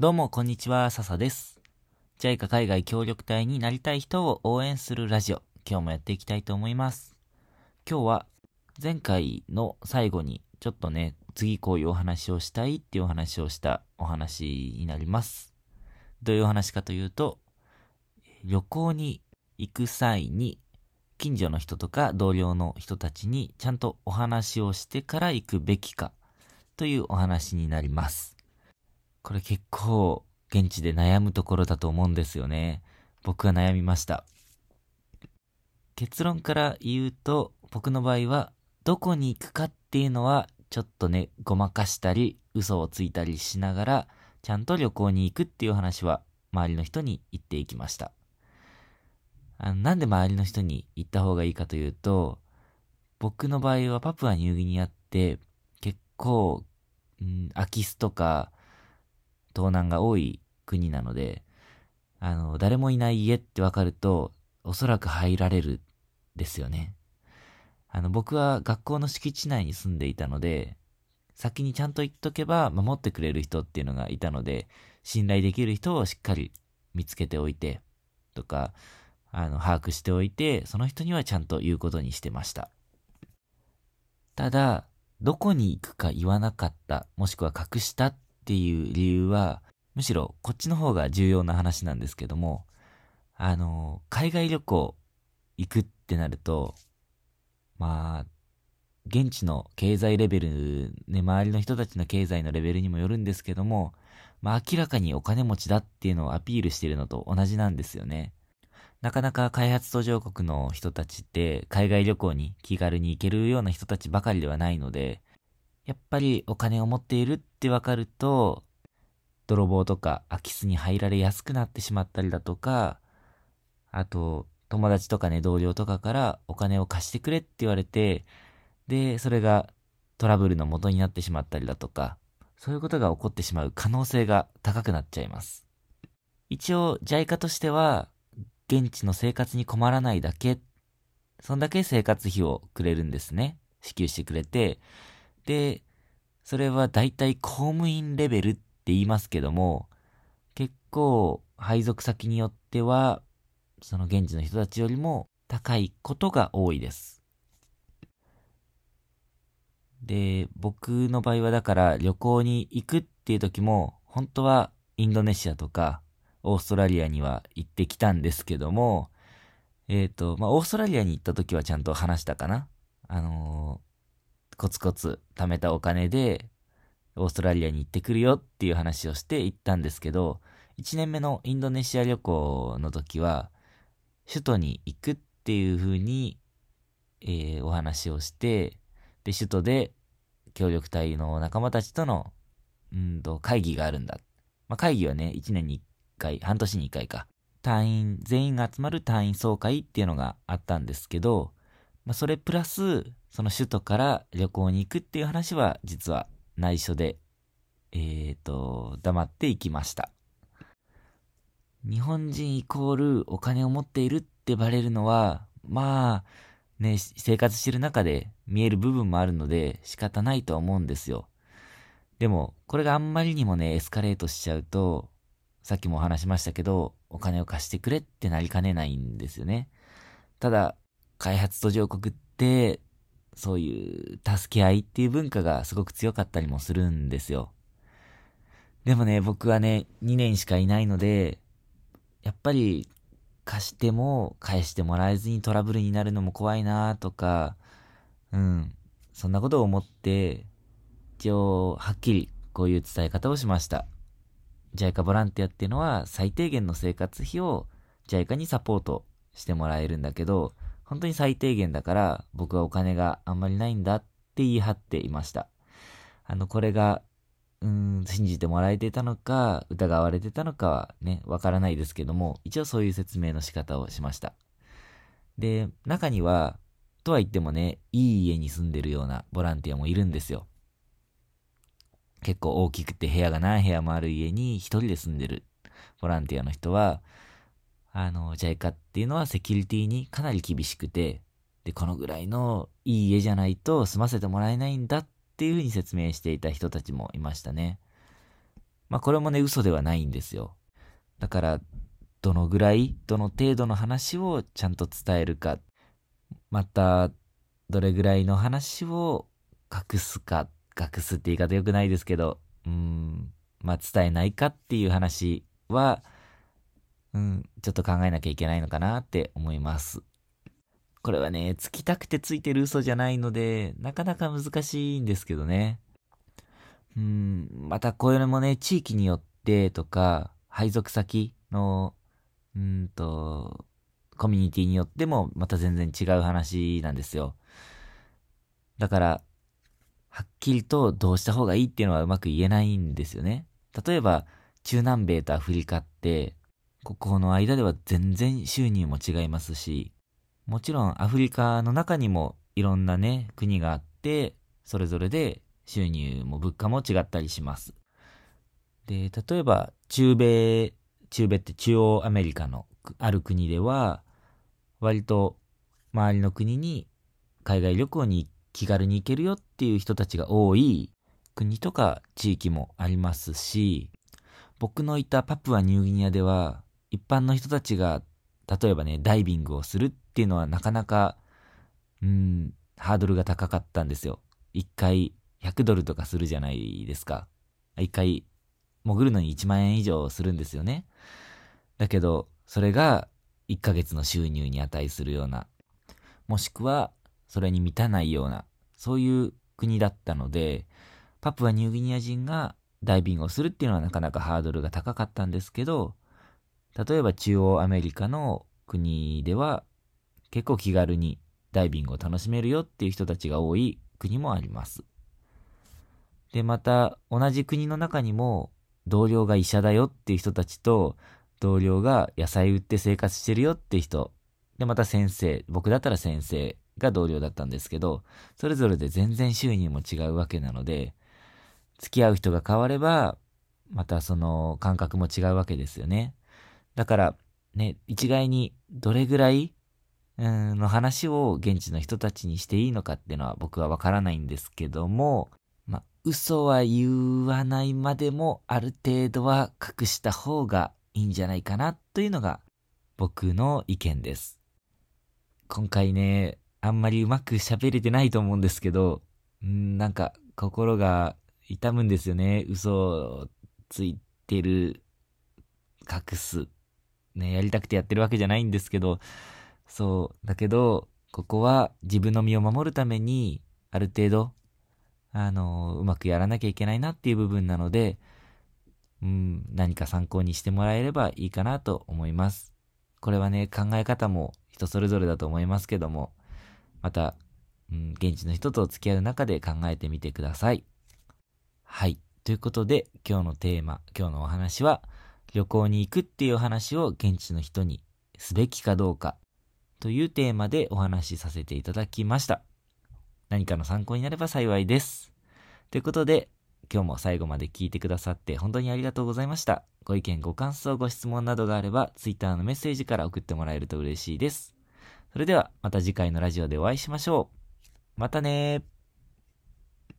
どうも、こんにちは、笹です。JICA 海外協力隊になりたい人を応援するラジオ、今日もやっていきたいと思います。今日は、前回の最後に、ちょっとね、次こういうお話をしたいっていうお話をしたお話になります。どういうお話かというと、旅行に行く際に、近所の人とか同僚の人たちにちゃんとお話をしてから行くべきかというお話になります。これ結構現地で悩むところだと思うんですよね。僕は悩みました。結論から言うと、僕の場合は、どこに行くかっていうのは、ちょっとね、ごまかしたり、嘘をついたりしながら、ちゃんと旅行に行くっていう話は、周りの人に言っていきました。あのなんで周りの人に行った方がいいかというと、僕の場合はパプアニューギニアって、結構、うん、空き巣とか、盗難が多い国なので、あの、誰もいない家ってわかると、おそらく入られるですよね。あの、僕は学校の敷地内に住んでいたので、先にちゃんと言っとけば守ってくれる人っていうのがいたので、信頼できる人をしっかり見つけておいて、とか、あの、把握しておいて、その人にはちゃんと言うことにしてました。ただ、どこに行くか言わなかった、もしくは隠したっっていう理由は、むしろこっちの方が重要な話なんですけども、あの、海外旅行行くってなると、まあ、現地の経済レベル、ね、周りの人たちの経済のレベルにもよるんですけども、まあ明らかにお金持ちだっていうのをアピールしてるのと同じなんですよね。なかなか開発途上国の人たちって海外旅行に気軽に行けるような人たちばかりではないので、やっぱりお金を持っているってわかると、泥棒とか空き巣に入られやすくなってしまったりだとか、あと、友達とかね、同僚とかからお金を貸してくれって言われて、で、それがトラブルの元になってしまったりだとか、そういうことが起こってしまう可能性が高くなっちゃいます。一応、JICA としては、現地の生活に困らないだけ、そんだけ生活費をくれるんですね。支給してくれて、で、それは大体公務員レベルって言いますけども、結構配属先によっては、その現地の人たちよりも高いことが多いです。で、僕の場合はだから旅行に行くっていう時も、本当はインドネシアとかオーストラリアには行ってきたんですけども、えっ、ー、と、まあ、オーストラリアに行った時はちゃんと話したかな。あのーコツコツ貯めたお金で、オーストラリアに行ってくるよっていう話をして行ったんですけど、1年目のインドネシア旅行の時は、首都に行くっていう風に、えー、お話をして、で、首都で協力隊の仲間たちとの、んと、会議があるんだ。まあ、会議はね、1年に1回、半年に1回か。隊員、全員が集まる隊員総会っていうのがあったんですけど、まあ、それプラス、その首都から旅行に行くっていう話は、実は内緒で、えーと、黙って行きました。日本人イコールお金を持っているってバレるのは、まあ、ね、生活してる中で見える部分もあるので仕方ないと思うんですよ。でも、これがあんまりにもね、エスカレートしちゃうと、さっきもお話しましたけど、お金を貸してくれってなりかねないんですよね。ただ、開発途上国って、そういう助け合いっていう文化がすごく強かったりもするんですよ。でもね、僕はね、2年しかいないので、やっぱり貸しても返してもらえずにトラブルになるのも怖いなとか、うん、そんなことを思って、一応、はっきりこういう伝え方をしました。JICA ボランティアっていうのは最低限の生活費を JICA にサポートしてもらえるんだけど、本当に最低限だから僕はお金があんまりないんだって言い張っていました。あの、これが、うーん、信じてもらえてたのか、疑われてたのかはね、わからないですけども、一応そういう説明の仕方をしました。で、中には、とは言ってもね、いい家に住んでるようなボランティアもいるんですよ。結構大きくて部屋が何部屋もある家に一人で住んでるボランティアの人は、あの、JICA っていうのはセキュリティにかなり厳しくて、で、このぐらいのいい家じゃないと住ませてもらえないんだっていうふうに説明していた人たちもいましたね。まあこれもね、嘘ではないんですよ。だから、どのぐらい、どの程度の話をちゃんと伝えるか、また、どれぐらいの話を隠すか、隠すって言い方良くないですけど、うん、まあ伝えないかっていう話は、うん、ちょっと考えなきゃいけないのかなって思います。これはね、つきたくてついてる嘘じゃないので、なかなか難しいんですけどね。うん、またこれもね、地域によってとか、配属先の、うんと、コミュニティによってもまた全然違う話なんですよ。だから、はっきりとどうした方がいいっていうのはうまく言えないんですよね。例えば、中南米とアフリカって、ここの間では全然収入も違いますし、もちろんアフリカの中にもいろんなね、国があって、それぞれで収入も物価も違ったりします。で、例えば中米、中米って中央アメリカのある国では、割と周りの国に海外旅行に気軽に行けるよっていう人たちが多い国とか地域もありますし、僕のいたパプアニューギニアでは、一般の人たちが、例えばね、ダイビングをするっていうのはなかなか、うん、ハードルが高かったんですよ。一回100ドルとかするじゃないですか。一回潜るのに1万円以上するんですよね。だけど、それが1ヶ月の収入に値するような、もしくはそれに満たないような、そういう国だったので、パプアニューギニア人がダイビングをするっていうのはなかなかハードルが高かったんですけど、例えば中央アメリカの国では結構気軽にダイビングを楽しめるよっていう人たちが多い国もあります。で、また同じ国の中にも同僚が医者だよっていう人たちと同僚が野菜売って生活してるよって人。で、また先生、僕だったら先生が同僚だったんですけど、それぞれで全然収入も違うわけなので、付き合う人が変われば、またその感覚も違うわけですよね。だから、ね、一概にどれぐらい、の話を現地の人たちにしていいのかっていうのは僕はわからないんですけども、まあ、嘘は言わないまでもある程度は隠した方がいいんじゃないかなというのが僕の意見です。今回ね、あんまりうまく喋れてないと思うんですけど、んなんか心が痛むんですよね。嘘をついてる、隠す。ね、やりたくてやってるわけじゃないんですけど、そう。だけど、ここは自分の身を守るために、ある程度、あの、うまくやらなきゃいけないなっていう部分なので、うん、何か参考にしてもらえればいいかなと思います。これはね、考え方も人それぞれだと思いますけども、また、うん、現地の人と付き合う中で考えてみてください。はい。ということで、今日のテーマ、今日のお話は、旅行に行くっていうお話を現地の人にすべきかどうかというテーマでお話しさせていただきました。何かの参考になれば幸いです。ということで、今日も最後まで聞いてくださって本当にありがとうございました。ご意見、ご感想、ご質問などがあれば、Twitter のメッセージから送ってもらえると嬉しいです。それでは、また次回のラジオでお会いしましょう。またね。